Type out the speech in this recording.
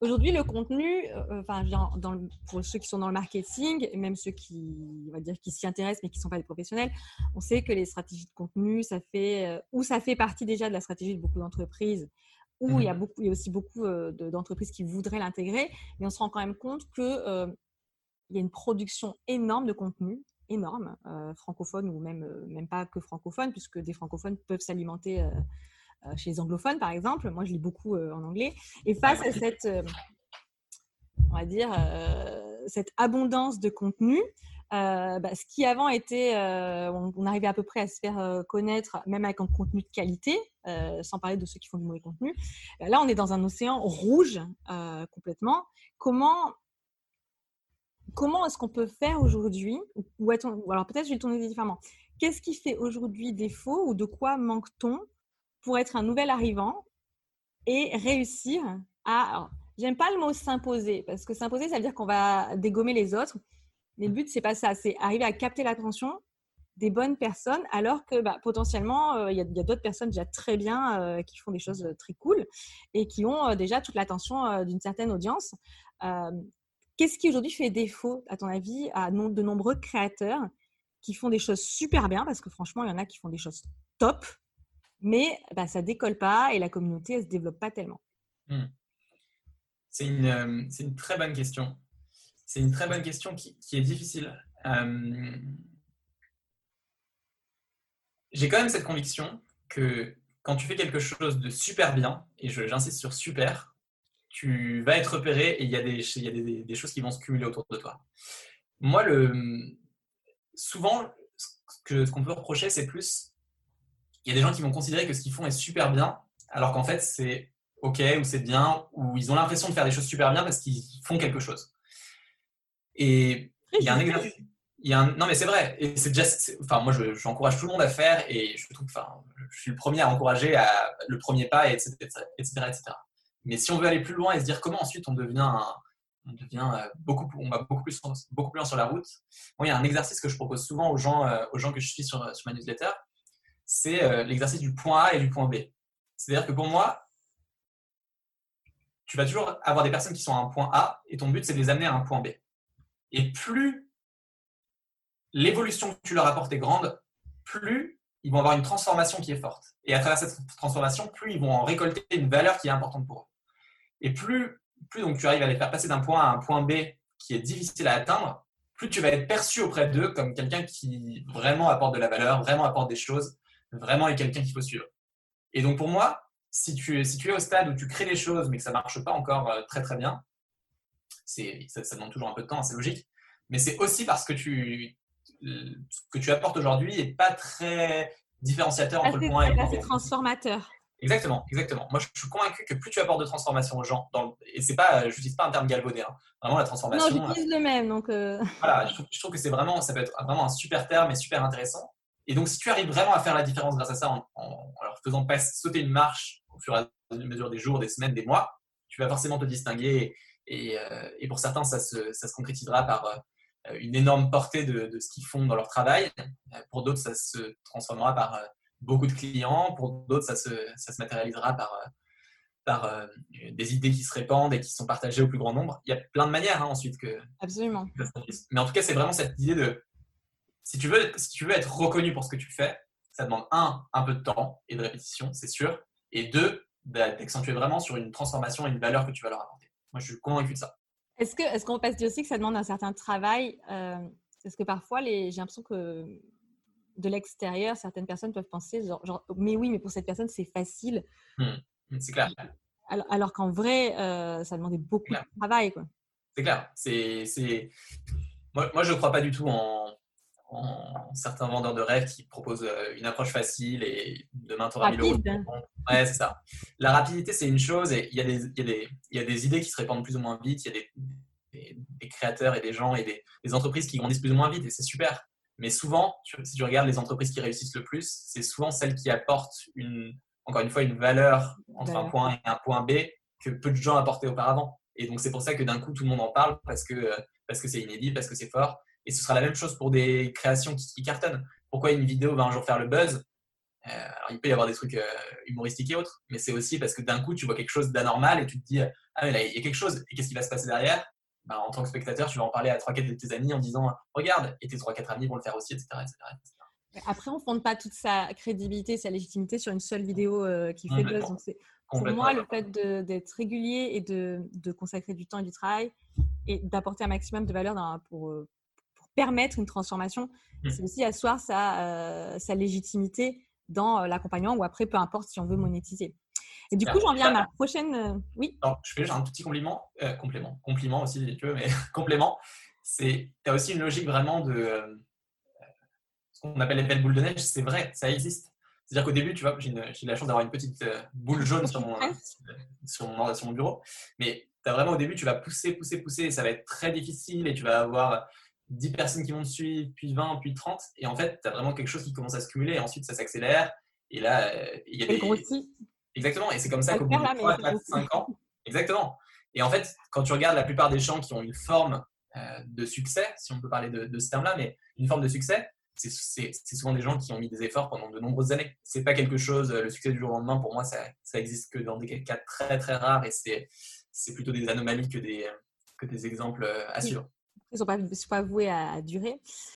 Aujourd'hui, le contenu, euh, enfin, dans pour ceux qui sont dans le marketing, et même ceux qui, on va dire, qui s'y intéressent mais qui ne sont pas des professionnels, on sait que les stratégies de contenu, ça fait, euh, ou ça fait partie déjà de la stratégie de beaucoup d'entreprises, ou il, y a mmh beaucoup, il y a aussi beaucoup euh, d'entreprises qui voudraient l'intégrer, mais on se rend quand même compte qu'il il y a une production énorme de contenu, énorme, francophone ou même, même pas que francophone, puisque des francophones peuvent s'alimenter euh, chez les anglophones, par exemple. Moi, je lis beaucoup euh, en anglais. Et face à cette, euh, on va dire, cette abondance de contenu, bah, ce qui avant était, on, arrivait à peu près à se faire connaître, même avec un contenu de qualité, sans parler de ceux qui font du mauvais contenu. Là, on est dans un océan rouge complètement. Comment, comment est-ce qu'on peut faire aujourd'hui, ou, alors peut-être je vais le tourner différemment. Qu'est-ce qui fait aujourd'hui défaut ou de quoi manque-t-on pour être un nouvel arrivant et réussir à. J'aime pas le mot s'imposer parce que s'imposer, ça veut dire qu'on va dégommer les autres. Mais le but, c'est pas ça. C'est arriver à capter l'attention des bonnes personnes alors que bah, potentiellement, euh, il y a, d'autres personnes déjà très bien euh, qui font des choses euh, très cool et qui ont déjà toute l'attention d'une certaine audience. Qu'est-ce qui aujourd'hui fait défaut, à ton avis, à de nombreux créateurs qui font des choses super bien? Parce que franchement, il y en a qui font des choses top, mais bah, ça décolle pas et la communauté, elle se développe pas tellement. Hmm. C'est une, euh, très bonne question. C'est une très bonne question qui, est difficile. Euh, j'ai quand même cette conviction que quand tu fais quelque chose de super bien, et j'insiste sur super, tu vas être repéré et il y a, des, choses qui vont se cumuler autour de toi. Moi, souvent, ce qu'on peut reprocher, c'est plus il y a des gens qui vont considérer que ce qu'ils font est super bien, alors qu'en fait, c'est OK ou c'est bien, ou ils ont l'impression de faire des choses super bien parce qu'ils font quelque chose. Et il y a un exercice. Il y a un... Non, mais c'est vrai. Et c'est déjà. Enfin, moi, j'encourage tout le monde à faire et je trouve. Enfin, je suis le premier à encourager à le premier pas, etc., etc., etc. Mais si on veut aller plus loin et se dire comment ensuite on devient on devient euh, beaucoup, on va beaucoup plus, beaucoup plus loin sur la route. Il y a un exercice que je propose souvent aux gens, euh, aux gens que je suis sur, sur ma newsletter c'est euh, l'exercice du point A et du point B. C'est-à-dire que pour moi, tu vas toujours avoir des personnes qui sont à un point A et ton but, c'est de les amener à un point B. Et plus l'évolution que tu leur apportes est grande, plus ils vont avoir une transformation qui est forte. Et à travers cette transformation, plus ils vont en récolter une valeur qui est importante pour eux. Et plus, plus donc tu arrives à les faire passer d'un point A à un point B qui est difficile à atteindre, plus tu vas être perçu auprès d'eux comme quelqu'un qui vraiment apporte de la valeur, vraiment apporte des choses, vraiment est quelqu'un qu'il faut suivre. Et donc pour moi, si tu, si tu es au stade où tu crées les choses mais que ça ne marche pas encore euh, très très bien, c'est, ça, demande toujours un peu de temps, c'est logique, mais c'est aussi parce que tu, ce que tu apportes aujourd'hui n'est pas très différenciateur entre le point et le C'est transformateur. Exactement, exactement. Moi, je suis convaincu que plus tu apportes de transformation aux gens, dans et c'est pas, je n'utilise pas un terme galvaudé, hein. vraiment la transformation. Non, j'utilise le même, donc. Euh. Voilà, je trouve, je trouve, que c'est vraiment, ça peut être vraiment un super terme et super intéressant. Et donc, si tu arrives vraiment à faire la différence grâce à ça, en, leur faisant pas sauter une marche au fur et à mesure des jours, des semaines, des mois, tu vas forcément te distinguer. Et, euh, pour certains, ça se, ça se, concrétisera par euh, une énorme portée de, ce qu'ils font dans leur travail. Pour d'autres, ça se transformera par euh, beaucoup de clients. Pour d'autres, ça se, ça se matérialisera par, par des idées qui se répandent et qui sont partagées au plus grand nombre. Il y a plein de manières hein, ensuite que. Absolument. Mais en tout cas, c'est vraiment cette idée de si tu, veux, si tu veux être reconnu pour ce que tu fais, ça demande un, un peu de temps et de répétition, c'est sûr, et deux, d'accentuer vraiment sur une transformation et une valeur que tu vas leur apporter. Moi, je suis convaincu de ça. Est-ce qu'on est qu'on peut dire aussi que ça demande un certain travail euh, Parce que parfois, j'ai l'impression que de l'extérieur, certaines personnes peuvent penser genre, mais oui, mais pour cette personne, c'est facile. Hmm, c'est clair. Alors, qu'en vrai, euh, ça demandait beaucoup de travail. C'est clair. C'est, Moi, moi, je ne crois pas du tout en, en certains vendeurs de rêves qui proposent euh, une approche facile et demain tu auras 1000 euros. Ouais, c'est ça. La rapidité, c'est une chose et il y, a des, y y, a idées qui se répandent plus ou moins vite. Il y a des, des, créateurs et des gens et des, entreprises qui grandissent plus ou moins vite et c'est super. Mais souvent, si tu regardes les entreprises qui réussissent le plus, c'est souvent celles qui apportent une, encore une fois une valeur entre un point A et un point B que peu de gens apportaient auparavant. Et donc, c'est pour ça que d'un coup, tout le monde en parle parce que parce que c'est inédit, parce que c'est fort. Et ce sera la même chose pour des créations qui, cartonnent. Pourquoi une vidéo va un jour faire le buzz? Alors, il peut y avoir des trucs humoristiques et autres, mais c'est aussi parce que d'un coup, tu vois quelque chose d'anormal et tu te dis, ah, mais là, il y a quelque chose, et qu'est-ce qui va se passer derrière? Bah, En tant que spectateur, tu vas en parler à 3-4 de tes amis en disant, regarde, et tes 3-4 amis vont le faire aussi, etc. Après, on ne fonde pas toute sa crédibilité, sa légitimité sur une seule vidéo qui fait buzz. Donc, pour moi, le fait d'être régulier et de, de, consacrer du temps et du travail et d'apporter un maximum de valeur dans, pour, pour, permettre une transformation, mmh. c'est aussi asseoir sa, sa légitimité dans l'accompagnement ou après, peu importe si on veut monétiser. Et du coup, j'en viens à ma prochaine. Oui. je fais un petit compliment, euh, complément, compliment aussi si tu veux, mais complément. C'est, tu as aussi une logique vraiment de ce qu'on appelle l'effet boule de neige, c'est vrai, ça existe. C'est-à-dire qu'au début, tu vois, j'ai la chance d'avoir une petite euh, boule jaune sur mon, sur mon, sur mon bureau. Mais as vraiment au début, tu vas pousser, pousser, pousser, et ça va être très difficile et tu vas avoir 10 personnes qui vont te suivre, puis 20, puis 30. Et en fait, tu as vraiment quelque chose qui commence à se cumuler et ensuite ça s'accélère. Et là, euh, il y a des. Exactement. Et c'est comme ça qu'au bout de 3, 4, 5 ans. Exactement. Et en fait, quand tu regardes la plupart des gens qui ont une forme euh, de succès, si on peut parler de, de ce terme-là, mais une forme de succès, c'est souvent des gens qui ont mis des efforts pendant de nombreuses années. C'est pas quelque chose, le succès du jour au lendemain, pour moi, ça, ça existe que dans des cas très très rares et c'est plutôt des anomalies que des, que des exemples euh, à suivre. Ils ne sont pas, voués à durer.